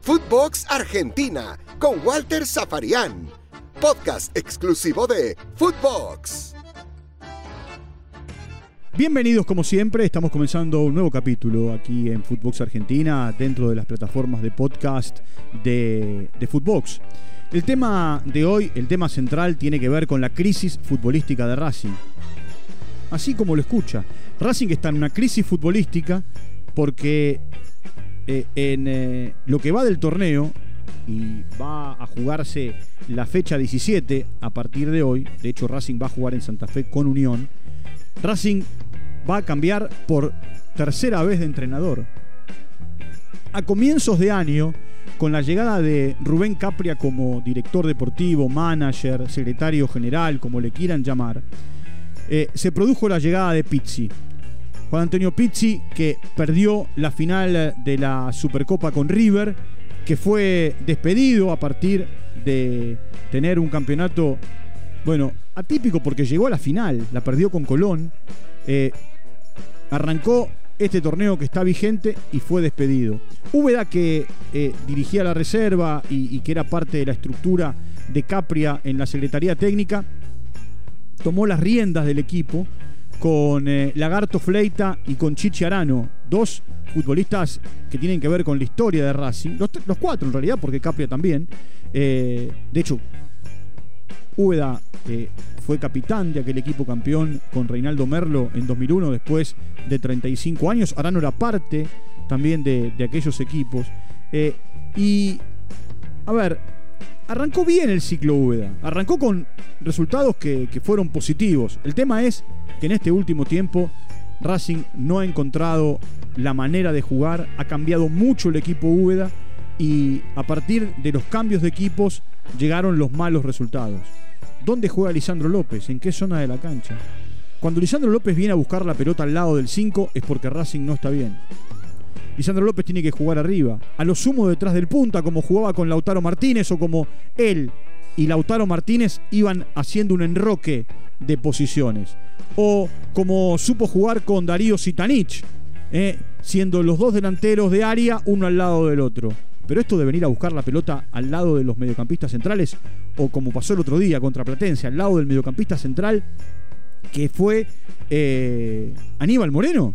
Footbox Argentina con Walter Zafarian. Podcast exclusivo de Footbox. Bienvenidos como siempre, estamos comenzando un nuevo capítulo aquí en Footbox Argentina dentro de las plataformas de podcast de, de Footbox. El tema de hoy, el tema central, tiene que ver con la crisis futbolística de Racing. Así como lo escucha, Racing está en una crisis futbolística porque eh, en eh, lo que va del torneo y va a jugarse la fecha 17 a partir de hoy, de hecho Racing va a jugar en Santa Fe con Unión, Racing va a cambiar por tercera vez de entrenador. A comienzos de año, con la llegada de Rubén Capria como director deportivo, manager, secretario general, como le quieran llamar, eh, se produjo la llegada de Pizzi, Juan Antonio Pizzi, que perdió la final de la Supercopa con River, que fue despedido a partir de tener un campeonato, bueno, atípico porque llegó a la final, la perdió con Colón, eh, arrancó este torneo que está vigente y fue despedido. Úbeda, que eh, dirigía la reserva y, y que era parte de la estructura de Capria en la Secretaría Técnica, tomó las riendas del equipo con eh, Lagarto Fleita y con Chichi Arano, dos futbolistas que tienen que ver con la historia de Racing, los, cuatro en realidad, porque Capria también. Eh, de hecho, Úbeda eh, fue capitán de aquel equipo campeón con Reinaldo Merlo en 2001, después de 35 años. Arano era parte también de, aquellos equipos. y, a ver, arrancó bien el ciclo Úbeda, arrancó con resultados que, fueron positivos. El tema es que en este último tiempo Racing no ha encontrado la manera de jugar, ha cambiado mucho el equipo Úbeda y a partir de los cambios de equipos llegaron los malos resultados. ¿Dónde juega Lisandro López? ¿En qué zona de la cancha? Cuando Lisandro López viene a buscar la pelota al lado del 5 es porque Racing no está bien. Lisandro López tiene que jugar arriba, a lo sumo detrás del punta, como jugaba con Lautaro Martínez o como él y Lautaro Martínez iban haciendo un enroque de posiciones. O como supo jugar con Darío Sitanich, eh, siendo los dos delanteros de área uno al lado del otro. Pero esto de venir a buscar la pelota al lado de los mediocampistas centrales, o como pasó el otro día contra Platense, al lado del mediocampista central, que fue eh, Aníbal Moreno,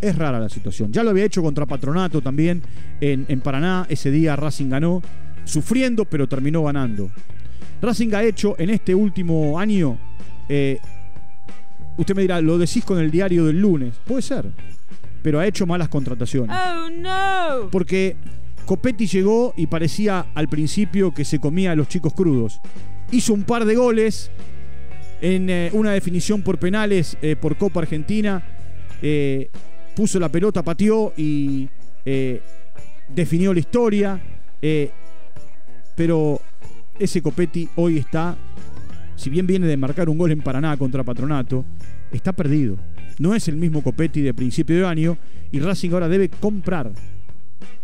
es rara la situación. Ya lo había hecho contra Patronato también en, en Paraná, ese día Racing ganó, sufriendo, pero terminó ganando. Racing ha hecho en este último año eh, Usted me dirá, lo decís con el diario del lunes. Puede ser. Pero ha hecho malas contrataciones. Oh, no. Porque Copetti llegó y parecía al principio que se comía a los chicos crudos. Hizo un par de goles en eh, una definición por penales eh, por Copa Argentina. Eh, puso la pelota, pateó y definió la historia. pero ese Copetti hoy está si bien viene de marcar un gol en Paraná contra Patronato, está perdido. No es el mismo Copetti de principio de año y Racing ahora debe comprar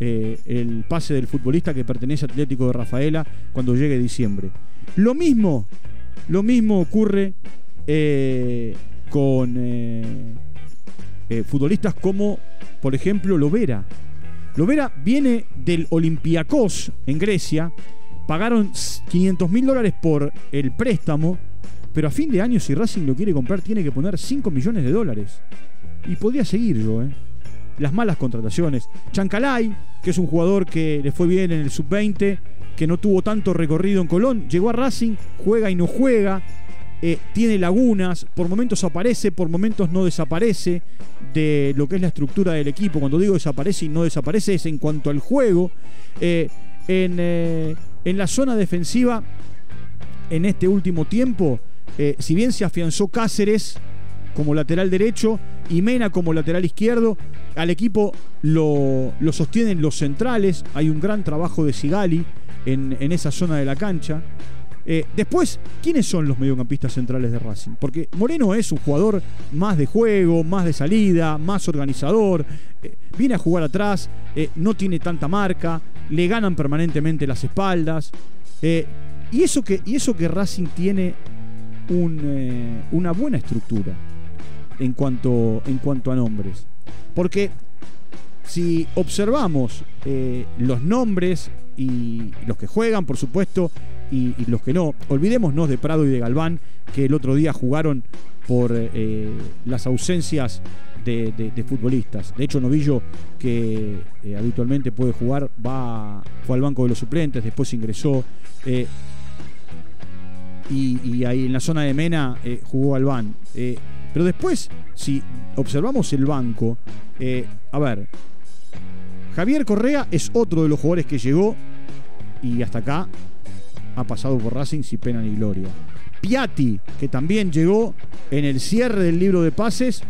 eh, el pase del futbolista que pertenece a Atlético de Rafaela cuando llegue diciembre. Lo mismo, lo mismo ocurre eh, con eh, futbolistas como, por ejemplo, Lovera. Lovera viene del Olympiacos en Grecia Pagaron 500 mil dólares por el préstamo, pero a fin de año si Racing lo quiere comprar tiene que poner 5 millones de dólares. Y podría seguir yo, ¿eh? Las malas contrataciones. Chancalay, que es un jugador que le fue bien en el sub-20, que no tuvo tanto recorrido en Colón, llegó a Racing, juega y no juega, eh, tiene lagunas, por momentos aparece, por momentos no desaparece de lo que es la estructura del equipo. Cuando digo desaparece y no desaparece es en cuanto al juego. Eh, en, eh, en la zona defensiva, en este último tiempo, si bien se afianzó Cáceres como lateral derecho y Mena como lateral izquierdo, al equipo lo, sostienen los centrales, hay un gran trabajo de Sigali en, esa zona de la cancha. Eh, después, ¿quiénes son los mediocampistas centrales de Racing? Porque Moreno es un jugador más de juego, más de salida, más organizador, eh, viene a jugar atrás, no tiene tanta marca, le ganan permanentemente las espaldas. Eh, y, eso que, y eso que Racing tiene eh, una buena estructura en cuanto, en cuanto a nombres. Porque si observamos eh, los nombres y los que juegan, por supuesto, y, los que no, olvidémonos de Prado y de Galván, que el otro día jugaron por eh, las ausencias de, futbolistas. De hecho, Novillo, que eh, habitualmente puede jugar, va, fue al banco de los suplentes, después ingresó. y, ahí en la zona de Mena jugó Albán. pero después, si observamos el banco, a ver, Javier Correa es otro de los jugadores que llegó y hasta acá ha pasado por Racing sin pena ni gloria. Piatti, que también llegó en el cierre del libro de pases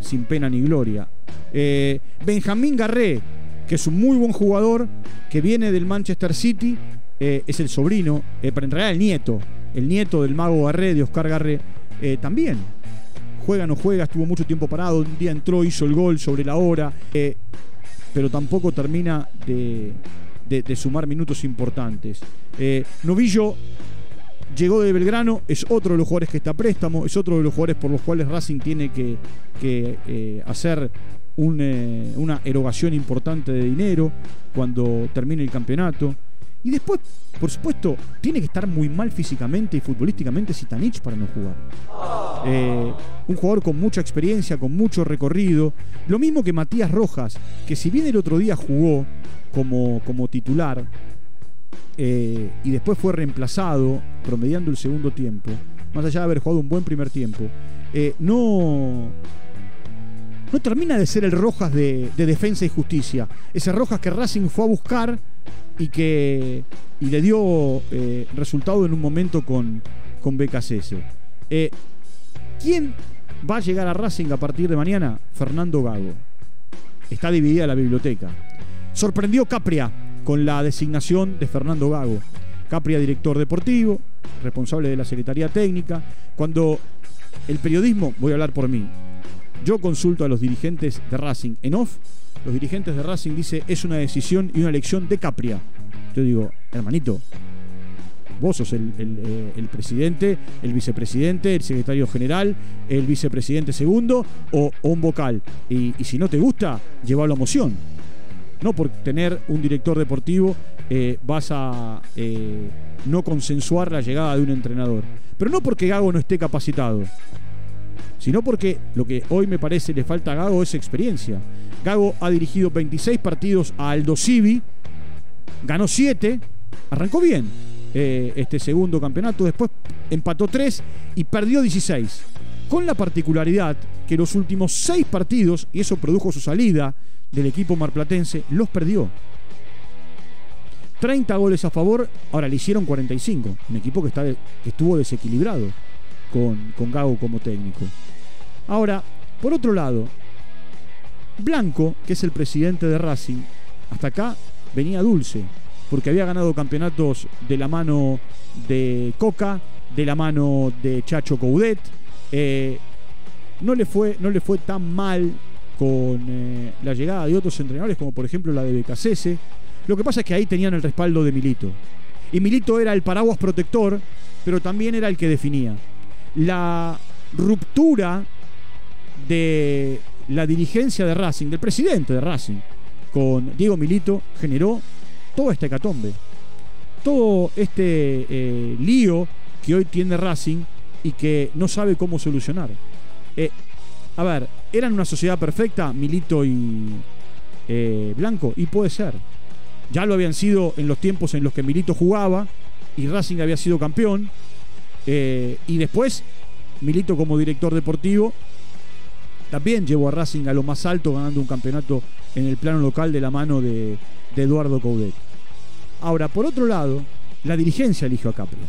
sin pena ni gloria. Eh, Benjamín Garré, que es un muy buen jugador, que viene del Manchester City, eh, es el sobrino, eh, pero en realidad el nieto, el nieto del mago Garré, de Oscar Garré, también. Juega no juega, estuvo mucho tiempo parado, un día entró, hizo el gol sobre la hora pero tampoco termina de, sumar minutos importantes. Eh, Novillo llegó de Belgrano, es otro de los jugadores que está a préstamo, es otro de los jugadores por los cuales Racing tiene que, eh, hacer eh, una erogación importante de dinero cuando termine el campeonato. Y después, por supuesto, tiene que estar muy mal físicamente y futbolísticamente Sitanich para no jugar. Eh, un jugador con mucha experiencia, con mucho recorrido. Lo mismo que Matías Rojas, que si bien el otro día jugó como, como titular eh, y después fue reemplazado, promediando el segundo tiempo, más allá de haber jugado un buen primer tiempo, eh, no, no termina de ser el Rojas de, de defensa y justicia. Ese Rojas que Racing fue a buscar y que y le dio resultado en un momento con, con BKCS. ¿Quién va a llegar a Racing a partir de mañana? Fernando Gago. Está dividida la biblioteca. Sorprendió Capria con la designación de Fernando Gago. Capria, director deportivo, responsable de la Secretaría Técnica. Cuando el periodismo, voy a hablar por mí, yo consulto a los dirigentes de Racing en off los dirigentes de Racing dice es una decisión y una elección de Capria. Yo digo, hermanito, vos sos el, eh, presidente, el vicepresidente, el secretario general, el vicepresidente segundo o, un vocal. Y, si no te gusta, llévalo a moción. No por tener un director deportivo eh, vas a eh, no consensuar la llegada de un entrenador. Pero no porque Gago no esté capacitado, sino porque lo que hoy me parece le falta a Gago es experiencia. Gago ha dirigido 26 partidos a Aldo Civi, ganó 7, arrancó bien eh, este segundo campeonato, después empató 3 y perdió 16. Con la particularidad que los últimos 6 partidos, y eso produjo su salida del equipo marplatense, los perdió. 30 goles a favor, ahora le hicieron 45. Un equipo que, está, que estuvo desequilibrado con, con Gago como técnico. Ahora, por otro lado, Blanco, que es el presidente de Racing, hasta acá venía dulce, porque había ganado campeonatos de la mano de Coca, de la mano de Chacho Coudet. Eh, no, le fue, no le fue tan mal con eh, la llegada de otros entrenadores, como por ejemplo la de Becasese. Lo que pasa es que ahí tenían el respaldo de Milito. Y Milito era el paraguas protector, pero también era el que definía. La ruptura de la dirigencia de Racing, del presidente de Racing, con Diego Milito, generó todo este hecatombe. Todo este eh, lío que hoy tiene Racing y que no sabe cómo solucionar. Eh, a ver, ¿eran una sociedad perfecta Milito y eh, Blanco? Y puede ser. Ya lo habían sido en los tiempos en los que Milito jugaba y Racing había sido campeón. y después Milito como director deportivo también llevó a Racing a lo más alto ganando un campeonato en el plano local de la mano de, Eduardo Coudet. Ahora, por otro lado, la dirigencia eligió a Capria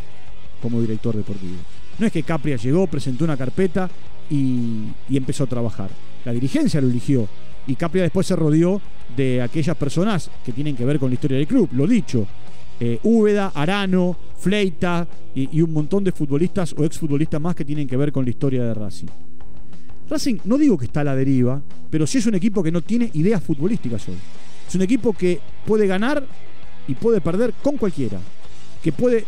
como director deportivo. No es que Capria llegó, presentó una carpeta y, empezó a trabajar. La dirigencia lo eligió y Capria después se rodeó de aquellas personas que tienen que ver con la historia del club. Lo dicho, eh, Úbeda, Arano, Fleita y, y, un montón de futbolistas o exfutbolistas más que tienen que ver con la historia de Racing. Racing no digo que está a la deriva, pero sí es un equipo que no tiene ideas futbolísticas hoy. Es un equipo que puede ganar y puede perder con cualquiera. Que puede,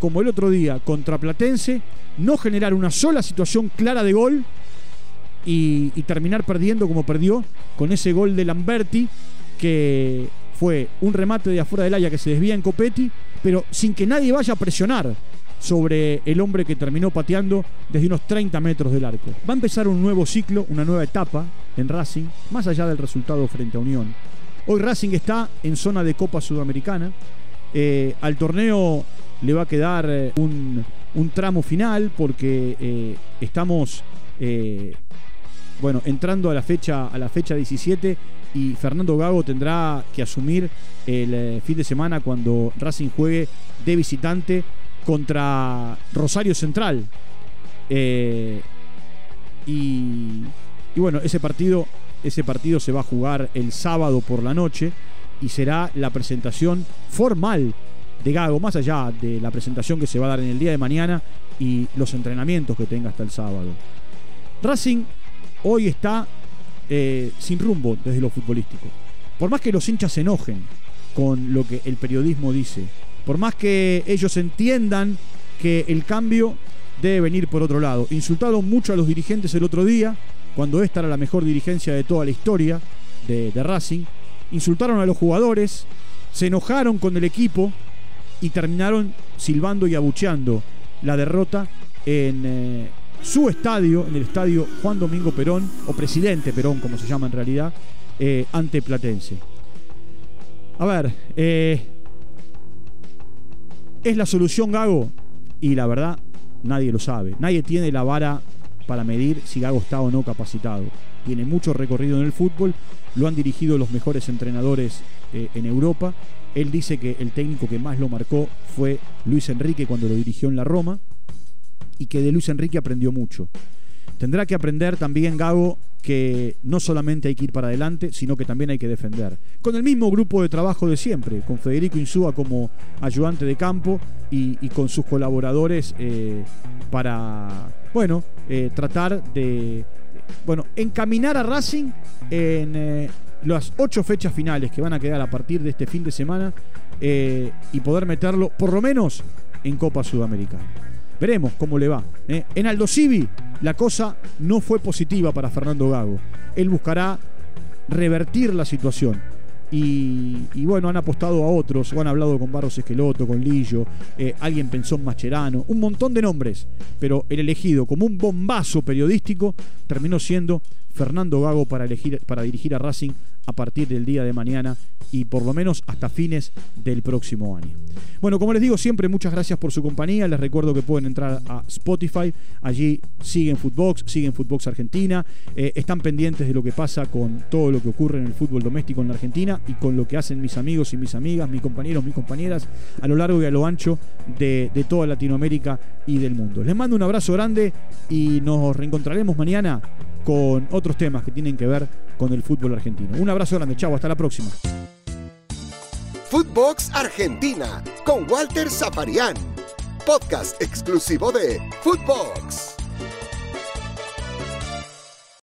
como el otro día contra Platense, no generar una sola situación clara de gol y, terminar perdiendo como perdió con ese gol de Lamberti que fue un remate de afuera del área que se desvía en Copetti, pero sin que nadie vaya a presionar sobre el hombre que terminó pateando desde unos 30 metros del arco. Va a empezar un nuevo ciclo, una nueva etapa en Racing, más allá del resultado frente a Unión. Hoy Racing está en zona de Copa Sudamericana. Eh, al torneo le va a quedar eh, un, tramo final porque eh, estamos bueno, entrando a la fecha a la fecha 17 y Fernando Gago tendrá que asumir el fin de semana cuando Racing juegue de visitante contra Rosario Central. y, y bueno, ese partido ese partido se va a jugar el sábado por la noche y será la presentación formal de Gago, más allá de la presentación que se va a dar en el día de mañana y los entrenamientos que tenga hasta el sábado. Racing hoy está eh, sin rumbo desde lo futbolístico. Por más que los hinchas se enojen con lo que el periodismo dice, por más que ellos entiendan que el cambio debe venir por otro lado. Insultaron mucho a los dirigentes el otro día, cuando esta era la mejor dirigencia de toda la historia de, Racing. Insultaron a los jugadores, se enojaron con el equipo y terminaron silbando y abucheando la derrota en eh, su estadio, en el estadio Juan Domingo Perón, o Presidente Perón, como se llama en realidad, eh, ante Platense. A ver, eh, ¿es la solución Gago? Y la verdad, nadie lo sabe. Nadie tiene la vara para medir si Gago está o no capacitado. Tiene mucho recorrido en el fútbol, lo han dirigido los mejores entrenadores eh, en Europa. Él dice que el técnico que más lo marcó fue Luis Enrique cuando lo dirigió en la Roma y que de Luis Enrique aprendió mucho. Tendrá que aprender también Gago que no solamente hay que ir para adelante, sino que también hay que defender. Con el mismo grupo de trabajo de siempre, con Federico Insúa como ayudante de campo y, con sus colaboradores eh, para bueno, eh, tratar de bueno, encaminar a Racing en eh, las ocho fechas finales que van a quedar a partir de este fin de semana y poder meterlo por lo menos en Copa Sudamericana. Veremos cómo le va. En Aldo Civi la cosa no fue positiva para Fernando Gago. Él buscará revertir la situación y, bueno, han apostado a otros, o han hablado con Barros Esqueloto, con Lillo, eh, alguien pensó en Macherano, un montón de nombres, pero el elegido como un bombazo periodístico terminó siendo Fernando Gago para, elegir, para dirigir a Racing a partir del día de mañana y por lo menos hasta fines del próximo año. Bueno, como les digo siempre, muchas gracias por su compañía. Les recuerdo que pueden entrar a Spotify. Allí siguen Footbox, siguen Footbox Argentina. Eh, están pendientes de lo que pasa con todo lo que ocurre en el fútbol doméstico en la Argentina y con lo que hacen mis amigos y mis amigas, mis compañeros, mis compañeras a lo largo y a lo ancho de, de toda Latinoamérica y del mundo. Les mando un abrazo grande y nos reencontraremos mañana con otros temas que tienen que ver con el fútbol argentino. Un abrazo grande, chao, hasta la próxima. Footbox Argentina con Walter Zafarian, podcast exclusivo de Footbox.